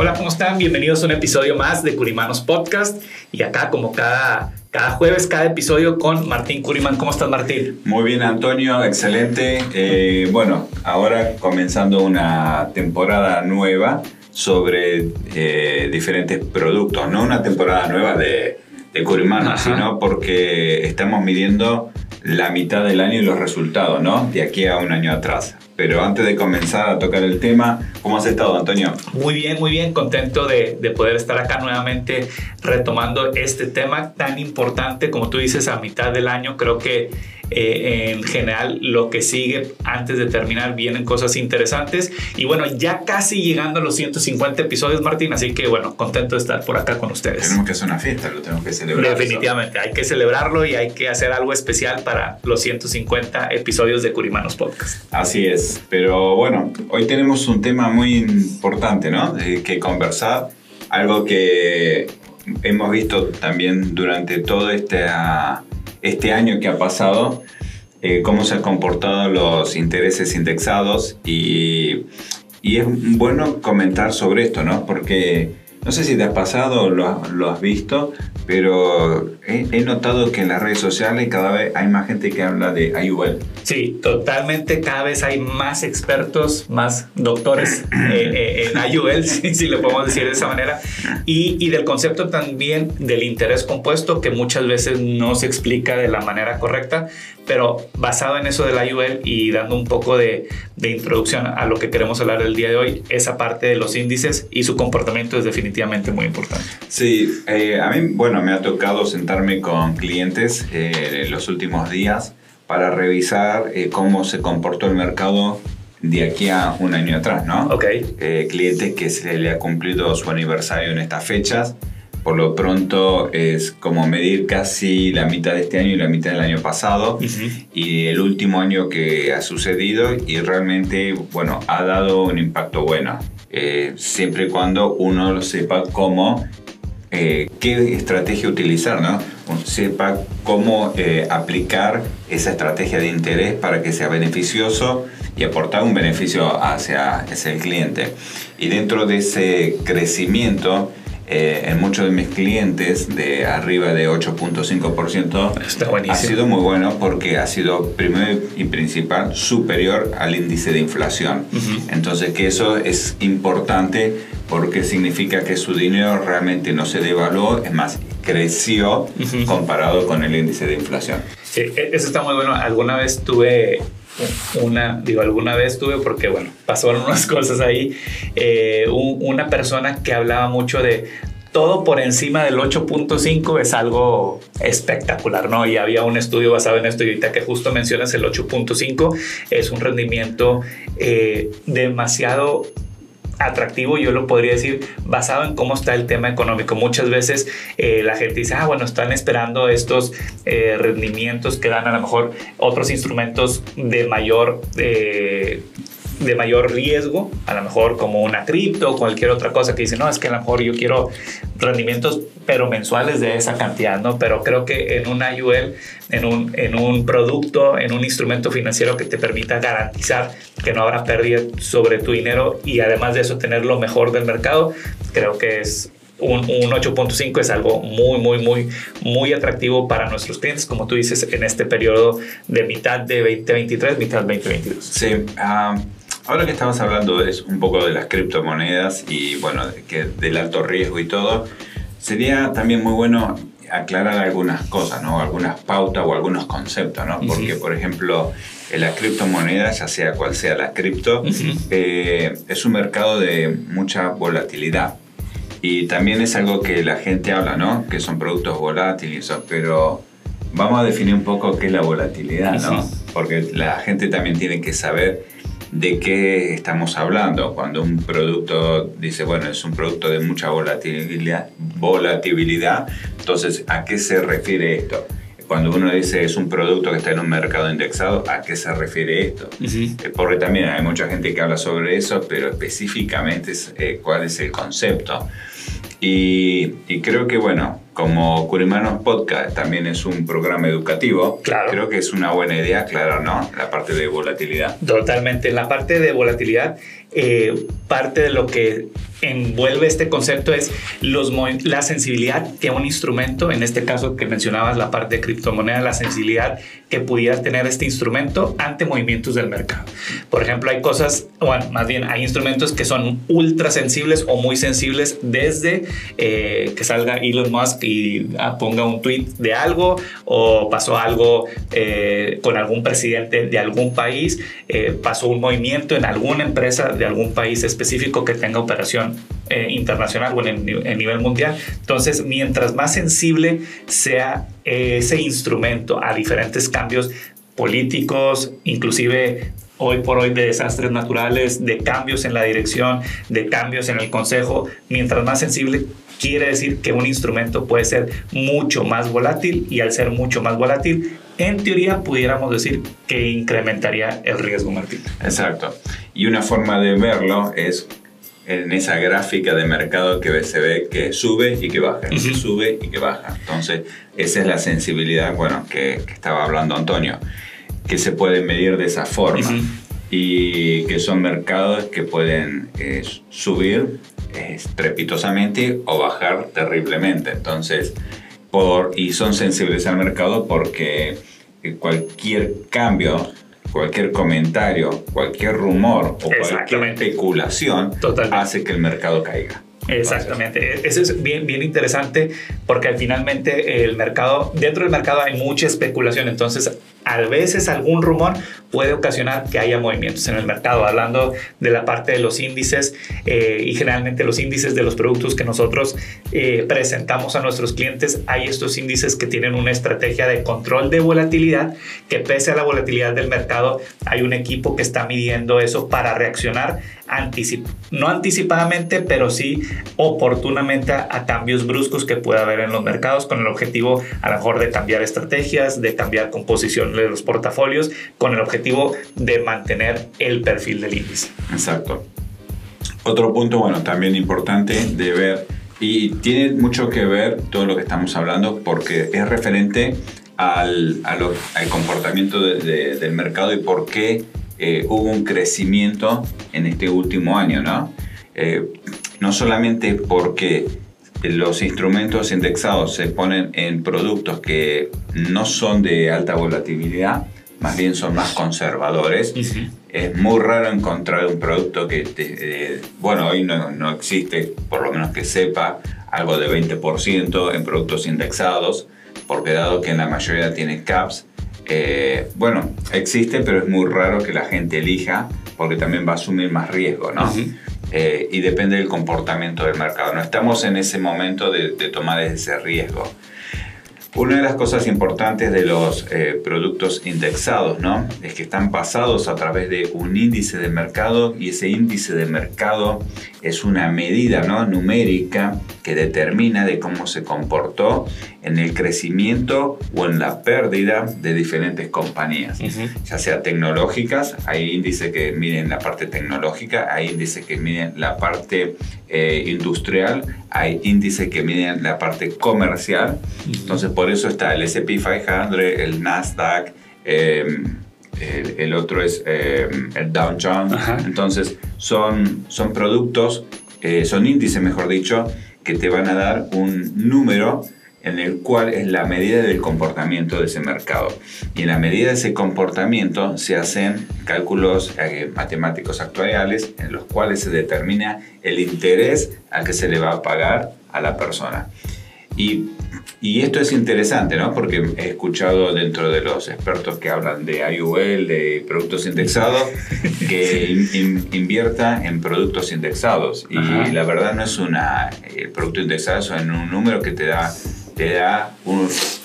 Hola, ¿cómo están? Bienvenidos a un episodio más de Curimanos Podcast. Y acá, como cada, cada jueves, cada episodio con Martín Curiman. ¿Cómo estás, Martín? Muy bien, Antonio, excelente. Eh, bueno, ahora comenzando una temporada nueva sobre eh, diferentes productos, no una temporada nueva de, de Curimanos, sino porque estamos midiendo la mitad del año y los resultados, ¿no? De aquí a un año atrás. Pero antes de comenzar a tocar el tema, ¿cómo has estado, Antonio? Muy bien, muy bien, contento de, de, poder estar acá nuevamente retomando este tema tan importante, como tú dices, a mitad del año. Creo que eh, en general lo que sigue antes de terminar vienen cosas interesantes. Y bueno, ya casi llegando a los 150 episodios, Martín, así que bueno, contento de estar por acá con ustedes. Tenemos que hacer una fiesta, lo tenemos que celebrar. Definitivamente, hay que celebrarlo y hay que hacer algo especial para los 150 episodios de Curimanos Podcast. Así es. Pero bueno, hoy tenemos un tema muy importante, ¿no? De que conversar, algo que hemos visto también durante todo este, este año que ha pasado, eh, cómo se han comportado los intereses indexados y, y, es bueno comentar sobre esto, ¿no? Porque no sé si te has pasado lo, lo has visto, pero he, he, notado que en las redes sociales cada vez hay más gente que habla de IUL. Sí, totalmente. Cada vez hay más expertos, más doctores eh, eh, en IUL, si, si, lo podemos decir de esa manera, y, y, del concepto también del interés compuesto, que muchas veces no se explica de la manera correcta, pero basado en eso del IUL y dando un poco de, de introducción a lo que queremos hablar el día de hoy, esa parte de los índices y su comportamiento es definitivamente muy importante. Sí, eh, a mí, bueno, me ha tocado sentarme con clientes eh, en los últimos días para revisar eh, cómo se comportó el mercado de aquí a un año atrás, ¿no? Ok. Eh, clientes que se le ha cumplido su aniversario en estas fechas. Por lo pronto es como medir casi la mitad de este año y la mitad del año pasado uh -huh. y el último año que ha sucedido y realmente, bueno, ha dado un impacto bueno. Eh, siempre y cuando uno sepa cómo eh, qué estrategia utilizar, ¿no? sepa cómo eh, aplicar esa estrategia de interés para que sea beneficioso y aportar un beneficio hacia, hacia el cliente. Y dentro de ese crecimiento, eh, en muchos de mis clientes de arriba de 8.5% ha sido muy bueno porque ha sido primero y principal superior al índice de inflación. Uh -huh. Entonces que eso es importante porque significa que su dinero realmente no se devaluó, es más, creció uh -huh. comparado con el índice de inflación. Sí, eso está muy bueno. Alguna vez tuve una, digo, alguna vez tuve, porque bueno, pasaron unas cosas ahí, eh, un, una persona que hablaba mucho de todo por encima del 8.5 es algo espectacular, ¿no? Y había un estudio basado en esto y ahorita que justo mencionas el 8.5 es un rendimiento eh, demasiado atractivo, yo lo podría decir, basado en cómo está el tema económico. Muchas veces eh, la gente dice, ah, bueno, están esperando estos eh, rendimientos que dan a lo mejor otros instrumentos de mayor... Eh, de mayor riesgo, a lo mejor como una cripto o cualquier otra cosa que dice, no, es que a lo mejor yo quiero rendimientos pero mensuales de esa cantidad, ¿no? Pero creo que en un IUL, en un, en un producto, en un instrumento financiero que te permita garantizar que no habrá pérdida sobre tu dinero y además de eso tener lo mejor del mercado, creo que es un, un 8.5 es algo muy, muy, muy, muy atractivo para nuestros clientes, como tú dices, en este periodo de mitad de 2023, mitad de 2022. Sí, um, ahora que estamos hablando es un poco de las criptomonedas y bueno, que del alto riesgo y todo, sería también muy bueno aclarar algunas cosas, ¿no? Algunas pautas o algunos conceptos, ¿no? Porque, por ejemplo, en la criptomoneda, ya sea cual sea la cripto, eh, es un mercado de mucha volatilidad. Y también es algo que la gente habla, ¿no? Que son productos volátiles, pero vamos a definir un poco qué es la volatilidad, ¿no? Porque la gente también tiene que saber de qué estamos hablando. Cuando un producto dice, bueno, es un producto de mucha volatilidad, volatilidad entonces, ¿a qué se refiere esto? Cuando uno dice es un producto que está en un mercado indexado, ¿a qué se refiere esto? Eh, porque también hay mucha gente que habla sobre eso, pero específicamente eh, cuál es el concepto. Y, creo que, bueno, como Curimanos Podcast también es un programa educativo, creo que es una buena idea aclarar, ¿no? La parte de volatilidad. Totalmente. La parte de volatilidad, eh, parte de lo que envuelve este concepto es los, la sensibilidad que un instrumento, en este caso que mencionabas la parte de criptomoneda, la sensibilidad que pudiera tener este instrumento ante movimientos del mercado. Por ejemplo, hay cosas, o más bien hay instrumentos que son ultra sensibles o muy sensibles desde eh, que salga Elon Musk y ah, ponga un tweet de algo o pasó algo eh, con algún presidente de algún país, eh, pasó un movimiento en alguna empresa de algún país específico que tenga operación eh, internacional o en, nivel mundial. Entonces, mientras más sensible sea ese instrumento a diferentes cambios políticos, inclusive hoy por hoy de desastres naturales, de cambios en la dirección, de cambios en el consejo, mientras más sensible quiere decir que un instrumento puede ser mucho más volátil y al ser mucho más volátil, en teoría pudiéramos decir que incrementaría el riesgo, Martín. Exacto. Y una forma de verlo es en esa gráfica de mercado que se ve que sube y que baja, que sube y que baja. Entonces, esa es la sensibilidad, bueno, que, estaba hablando Antonio, que se puede medir de esa forma y que son mercados que pueden eh, subir estrepitosamente o bajar terriblemente. Entonces, por, y son sensibles al mercado porque cualquier cambio cualquier comentario, cualquier rumor o cualquier especulación hace que el mercado caiga. Exactamente, eso es bien, bien interesante porque finalmente el mercado, dentro del mercado hay mucha especulación, entonces a veces algún rumor puede ocasionar que haya movimientos en el mercado. Hablando de la parte de los índices eh, y generalmente los índices de los productos que nosotros eh, presentamos a nuestros clientes, hay estos índices que tienen una estrategia de control de volatilidad, que pese a la volatilidad del mercado, hay un equipo que está midiendo eso para reaccionar no anticipadamente, pero sí oportunamente a, cambios bruscos que pueda haber en los mercados con el objetivo a lo mejor de cambiar estrategias, de cambiar composición de los portafolios, con el objetivo de mantener el perfil del índice. Exacto. Otro punto, bueno, también importante de ver, y tiene mucho que ver todo lo que estamos hablando porque es referente al, al comportamiento del mercado y por qué eh, hubo un crecimiento en este último año, ¿no? Eh, no solamente porque los instrumentos indexados se ponen en productos que no son de alta volatilidad, más bien son más conservadores. Es muy raro encontrar un producto que, eh, bueno, hoy no, no, existe, por lo menos que sepa, algo de 20% en productos indexados, porque dado que en la mayoría tienen caps, eh, bueno, existe, pero es muy raro que la gente elija porque también va a asumir más riesgo, ¿no? Eh, y depende del comportamiento del mercado. No estamos en ese momento de, de tomar ese riesgo. Una de las cosas importantes de los eh, productos indexados, ¿no? Es que están basados a través de un índice de mercado y ese índice de mercado es una medida, ¿no? Numérica que determina de cómo se comportó en el crecimiento o en la pérdida de diferentes compañías, ya sea tecnológicas, hay índices que miden la parte tecnológica, hay índices que miden la parte eh, industrial, hay índices que miden la parte comercial, entonces por eso está el SP 500, el Nasdaq, em, el, otro es em, el Dow Jones, entonces son, son productos, eh, son índices mejor dicho, que te van a dar un número en el cual es la medida del comportamiento de ese mercado. Y en la medida de ese comportamiento se hacen cálculos eh, matemáticos actuariales en los cuales se determina el interés al que se le va a pagar a la persona. Y, y, esto es interesante, ¿no? Porque he escuchado dentro de los expertos que hablan de IUL, de productos indexados, que invierta en productos indexados. Y la verdad no es una, el producto indexado es un número que te da te da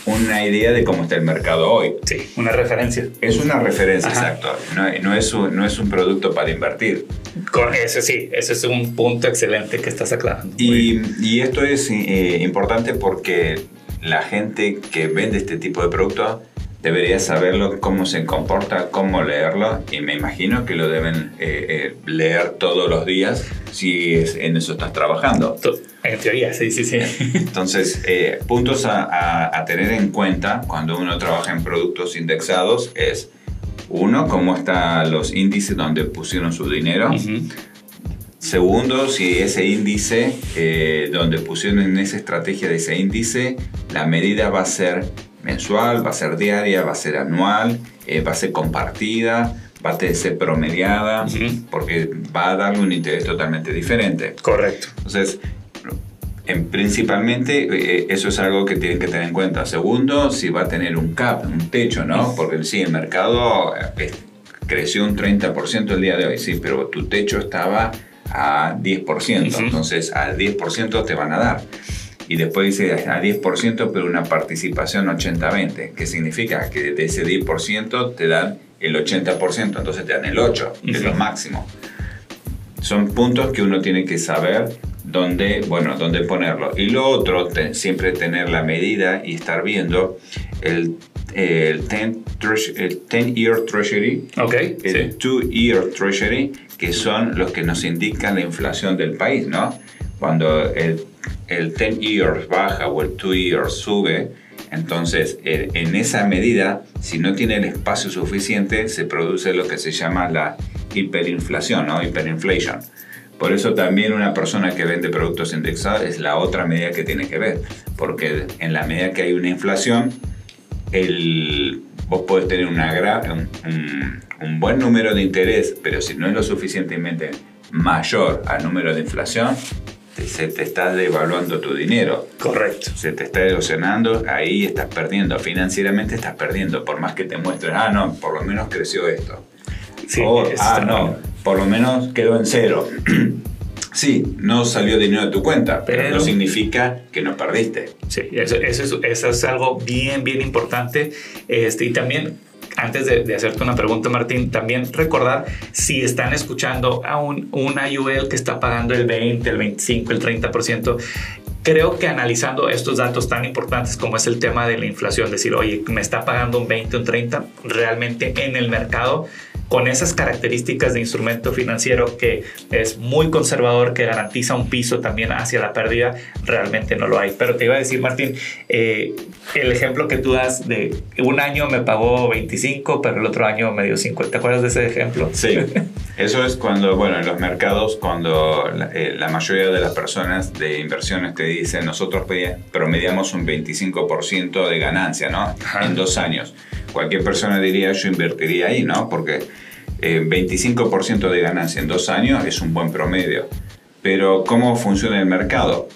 una idea de cómo está el mercado hoy. Sí, una referencia. Es una referencia, exacto. No, no, es un, no es un producto para invertir. Con ese sí, ese es un punto excelente que estás aclarando. Y, y esto es eh, importante porque la gente que vende este tipo de productos debería saberlo, cómo se comporta, cómo leerlo, y me imagino que lo deben eh, eh, leer todos los días si es, en eso estás trabajando. En teoría, sí, sí, sí. Entonces, eh, puntos a, a, tener en cuenta cuando uno trabaja en productos indexados es, uno, cómo están los índices donde pusieron su dinero. Segundo, si ese índice, donde pusieron en esa estrategia de ese índice, la medida va a ser mensual, va a ser diaria, va a ser anual, eh, va a ser compartida, va a ser promediada, porque va a darle un interés totalmente diferente. Correcto. Entonces, en, principalmente eh, eso es algo que tienen que tener en cuenta. Segundo, si va a tener un cap, un techo, ¿no? Porque sí, el mercado eh, creció un 30% el día de hoy, sí, pero tu techo estaba a 10%, entonces al 10% te van a dar. Y después dice a 10%, pero una participación 80-20, que significa que de ese 10% te dan el 80%, entonces te dan el 8%, que es lo máximo. Son puntos que uno tiene que saber dónde, bueno, dónde ponerlo. Y lo otro, siempre tener la medida y estar viendo el el 10-year treasury, okay, el 2-year treasury, que son los que nos indican la inflación del país, ¿no? Cuando el el 10 years baja o el 2 years sube, entonces en esa medida, si no tiene el espacio suficiente, se produce lo que se llama la hiperinflación o hiperinflation. Por eso también una persona que vende productos indexados es la otra medida que tiene que ver, porque en la medida que hay una inflación, el, vos podés tener una, un, un buen número de interés, pero si no es lo suficientemente mayor al número de inflación, se te está devaluando tu dinero. Correcto. Se te está erosionando, ahí estás perdiendo. Financieramente estás perdiendo, por más que te muestres, ah, no, por lo menos creció esto. Sí, ah, no, por lo menos quedó en cero. sí, no salió dinero de tu cuenta, pero, no significa que no perdiste. Sí, eso, eso, eso, es algo bien, bien importante. Este, y también antes de, hacerte una pregunta, Martín, también recordar si están escuchando a un, una IUL que está pagando el 20, el 25, el 30%, creo que analizando estos datos tan importantes como es el tema de la inflación, decir, oye, me está pagando un 20, un 30, realmente en el mercado con esas características de instrumento financiero que es muy conservador, que garantiza un piso también hacia la pérdida, realmente no lo hay. Pero te iba a decir, Martín, eh, el ejemplo que tú das de un año me pagó 25, pero el otro año me dio 50. ¿Te acuerdas de ese ejemplo? Sí, eso es cuando, bueno, en los mercados, cuando la, eh, mayoría de las personas de inversiones te dicen, nosotros promediamos un 25% de ganancia, ¿no? En dos años cualquier persona diría yo invertiría ahí, ¿no? Porque 25% eh, de ganancia en dos años es un buen promedio. Pero ¿cómo funciona el mercado?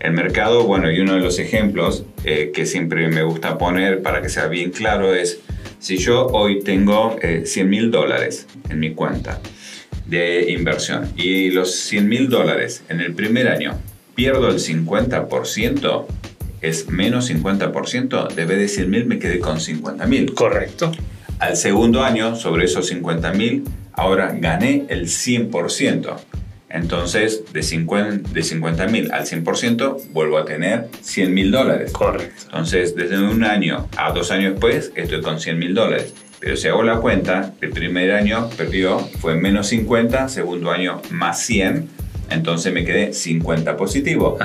El mercado, bueno, y uno de los ejemplos eh, que siempre me gusta poner para que sea bien claro es, si yo hoy tengo 100 eh, mil dólares en mi cuenta de inversión y los 100 mil dólares en el primer año pierdo el 50%, es menos 50%, debe decir mil, me quedé con 50.000. Correcto. Al segundo año, sobre esos 50.000, ahora gané el 100%. Entonces, de 50 de 50 mil al 100%, vuelvo a tener 100 mil dólares. Correcto. Entonces, desde un año a dos años después, estoy con 100 mil dólares. Pero si hago la cuenta, el primer año perdió, fue menos 50, segundo año más 100, entonces me quedé 50 positivo.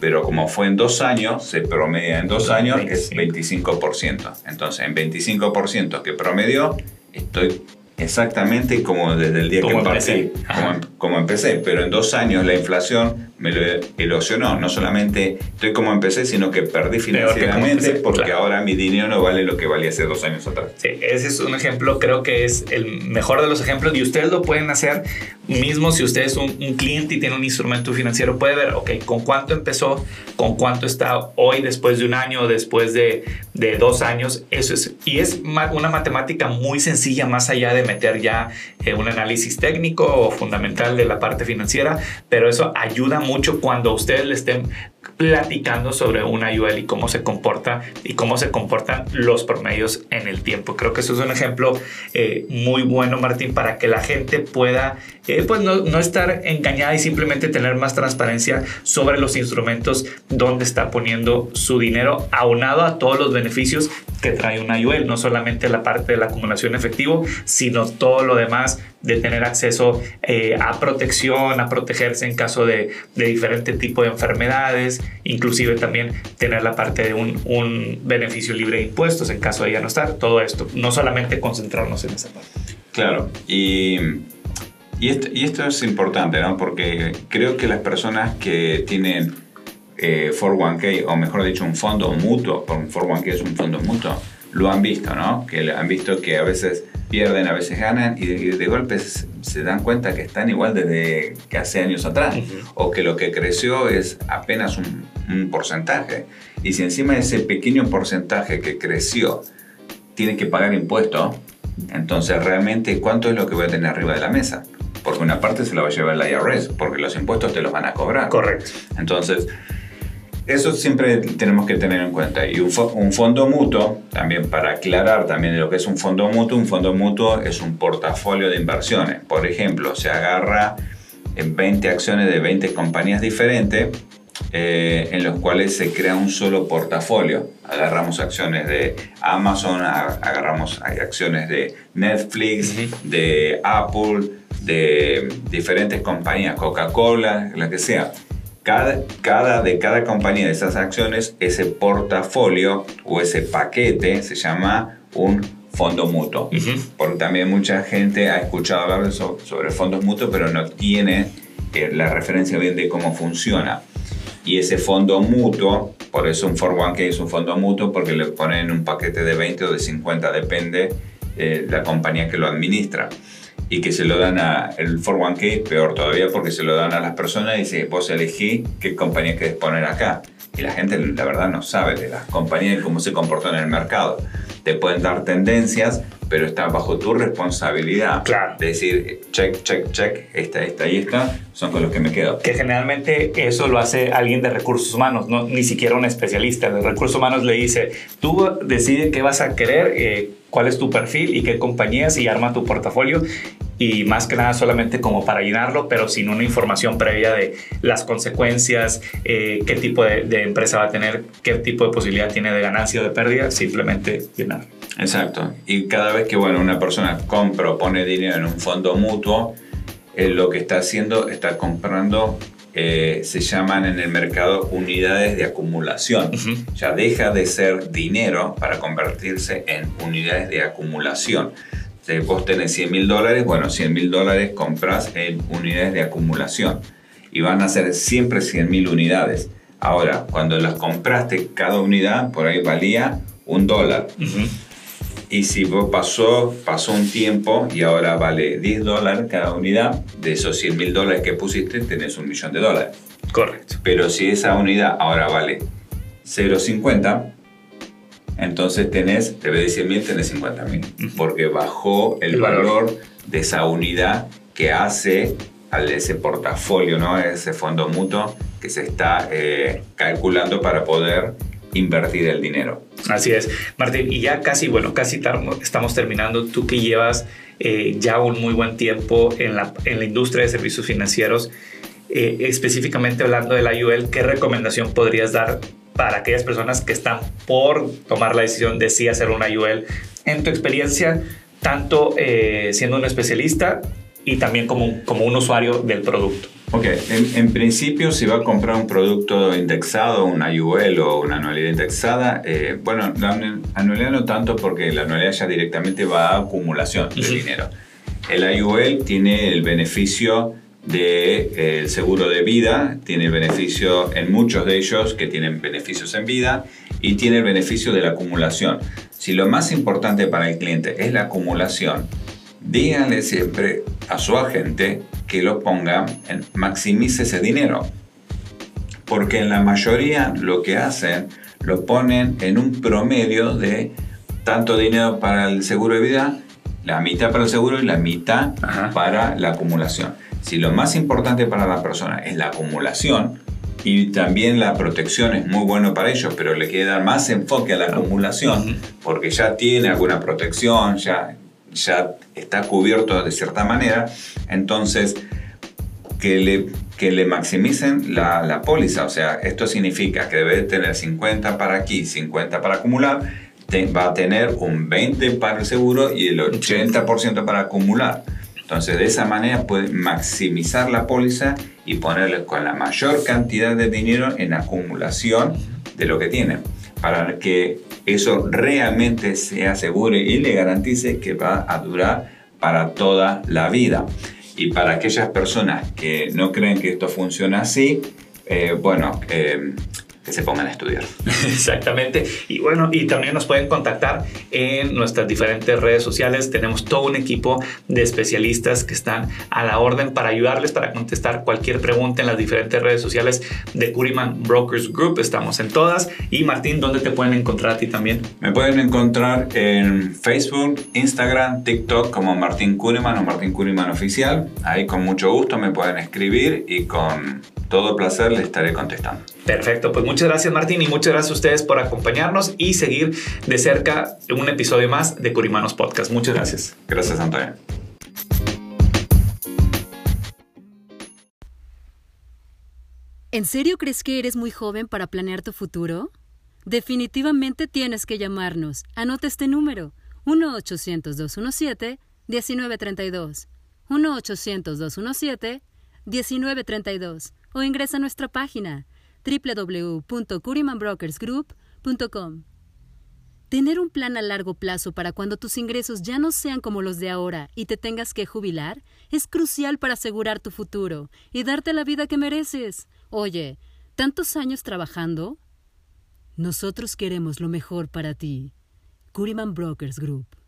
Pero como fue en dos años, se promedia en dos años, es 25%. Entonces en 25% que promedió, estoy exactamente como desde el día que empecé. Como, como, empecé, pero en dos años la inflación me lo erosionó. No solamente estoy como empecé, sino que perdí financieramente porque ahora mi dinero no vale lo que valía hace dos años atrás. Sí, ese es un ejemplo, creo que es el mejor de los ejemplos y ustedes lo pueden hacer mismo si usted es un, cliente y tiene un instrumento financiero, puede ver, ok, con cuánto empezó, con cuánto está hoy después de un año, después de, de dos años. Eso es, y es una matemática muy sencilla, más allá de meter ya eh, un análisis técnico o fundamental de la parte financiera, pero eso ayuda mucho cuando ustedes le estén platicando sobre una IUL y cómo se comporta y cómo se comportan los promedios en el tiempo. Creo que eso es un ejemplo eh, muy bueno, Martín, para que la gente pueda pues no, no, estar engañada y simplemente tener más transparencia sobre los instrumentos donde está poniendo su dinero, aunado a todos los beneficios que trae una IUL, no solamente la parte de la acumulación efectivo, sino todo lo demás de tener acceso eh, a protección, a protegerse en caso de, de diferente tipo de enfermedades, inclusive también tener la parte de un, un, beneficio libre de impuestos en caso de ya no estar, todo esto, no solamente concentrarnos en esa parte. Claro, y, y, esto, y esto es importante, ¿no? Porque creo que las personas que tienen eh, 401k, o mejor dicho, un fondo mutuo, un 401k es un fondo mutuo, lo han visto, ¿no? Que han visto que a veces pierden, a veces ganan y de, golpe se dan cuenta que están igual desde que hace años atrás o que lo que creció es apenas un, porcentaje. Y si encima ese pequeño porcentaje que creció tiene que pagar impuestos, entonces realmente cuánto es lo que voy a tener arriba de la mesa. Porque una parte se la va a llevar la IRS, porque los impuestos te los van a cobrar. Correcto. Entonces, eso siempre tenemos que tener en cuenta. Y un, fondo mutuo, también para aclarar también de lo que es un fondo mutuo, un fondo mutuo es un portafolio de inversiones. Por ejemplo, se agarra en 20 acciones de 20 compañías diferentes eh, en los cuales se crea un solo portafolio. Agarramos acciones de Amazon, agarramos acciones de Netflix, de Apple, de diferentes compañías, Coca-Cola, la que sea cada, de cada compañía de esas acciones, ese portafolio o ese paquete se llama un fondo mutuo. Porque también mucha gente ha escuchado hablar sobre fondos mutuos, pero no tiene eh, la referencia bien de cómo funciona. Y ese fondo mutuo, por eso un 401k es un fondo mutuo, porque le ponen un paquete de 20 o de 50, depende de la compañía que lo administra y que se lo dan a el 401k, peor todavía porque se lo dan a las personas y dice, vos elegí qué compañía querés poner acá. Y la gente la verdad no sabe de las compañías y cómo se comportan en el mercado. Te pueden dar tendencias, pero está bajo tu responsabilidad claro. de decir, check, check, check, esta, esta y esta son con los que me quedo. Que generalmente eso lo hace alguien de recursos humanos, no, ni siquiera un especialista. De recursos humanos le dice, tú decides qué vas a querer, eh, cuál es tu perfil y qué compañías y arma tu portafolio y más que nada solamente como para llenarlo, pero sin una información previa de las consecuencias, eh, qué tipo de, empresa va a tener, qué tipo de posibilidad tiene de ganancia o de pérdida, simplemente llenar. Exacto. Y cada vez que bueno, una persona compra o pone dinero en un fondo mutuo, eh, lo que está haciendo está comprando eh, se llaman en el mercado unidades de acumulación. Ya deja de ser dinero para convertirse en unidades de acumulación. Si vos tenés 100 mil dólares, bueno, 100 mil dólares compras en unidades de acumulación y van a ser siempre 100 mil unidades. Ahora, cuando las compraste, cada unidad por ahí valía un dólar. Y si pasó, pasó un tiempo y ahora vale 10 dólares cada unidad, de esos 100 mil dólares que pusiste, tenés un millón de dólares. Correcto. Pero si esa unidad ahora vale 0,50, entonces tenés, te de 100 mil, tenés 50 mil. Porque bajó el, valor. de esa unidad que hace al ese portafolio, ¿no? ese fondo mutuo que se está eh, calculando para poder invertir el dinero. Así es, Martín. Y ya casi, bueno, casi estamos terminando. Tú que llevas eh, ya un muy buen tiempo en la, en la industria de servicios financieros, eh, específicamente hablando de la IUL, ¿qué recomendación podrías dar para aquellas personas que están por tomar la decisión de sí hacer una IUL? En tu experiencia, tanto eh, siendo un especialista y también como, como un usuario del producto. Ok, en, principio si va a comprar un producto indexado, una IUL o una anualidad indexada, eh, bueno, la anualidad no tanto porque la anualidad ya directamente va a acumulación de dinero. El IUL tiene el beneficio del de, eh, seguro de vida, tiene el beneficio en muchos de ellos que tienen beneficios en vida y tiene el beneficio de la acumulación. Si lo más importante para el cliente es la acumulación, díganle siempre a su agente que lo ponga, maximice ese dinero. Porque en la mayoría lo que hacen, lo ponen en un promedio de tanto dinero para el seguro de vida, la mitad para el seguro y la mitad para la acumulación. Si lo más importante para la persona es la acumulación, y también la protección es muy bueno para ellos, pero le quiere dar más enfoque a la acumulación porque ya tiene alguna protección, ya, ya está cubierto de cierta manera, entonces que le, que le maximicen la, la póliza, o sea, esto significa que debe tener 50 para aquí, 50 para acumular, va a tener un 20 para el seguro y el 80% para acumular. Entonces, de esa manera puede maximizar la póliza y ponerle con la mayor cantidad de dinero en acumulación de lo que tiene, para que eso realmente se asegure y le garantice que va a durar para toda la vida. Y para aquellas personas que no creen que esto funciona así, eh, bueno, eh, que se pongan a estudiar. Exactamente. Y bueno, y también nos pueden contactar en nuestras diferentes redes sociales. Tenemos todo un equipo de especialistas que están a la orden para ayudarles, para contestar cualquier pregunta en las diferentes redes sociales de Curiman Brokers Group. Estamos en todas. Y Martín, ¿dónde te pueden encontrar a ti también? Me pueden encontrar en Facebook, Instagram, TikTok como Martín Curiman o Martín Curiman Oficial. Ahí con mucho gusto me pueden escribir y con todo placer les estaré contestando. Perfecto, pues muchas gracias Martín y muchas gracias a ustedes por acompañarnos y seguir de cerca un episodio más de Curimanos Podcast. Muchas gracias. Gracias Antonio. ¿En serio crees que eres muy joven para planear tu futuro? Definitivamente tienes que llamarnos. Anota este número: 1-800-217-1932. 1-800-217-1932 o ingresa a nuestra página www.curimanbrokersgroup.com. Tener un plan a largo plazo para cuando tus ingresos ya no sean como los de ahora y te tengas que jubilar es crucial para asegurar tu futuro y darte la vida que mereces. Oye, ¿tantos años trabajando? Nosotros queremos lo mejor para ti. Curiman Brokers Group.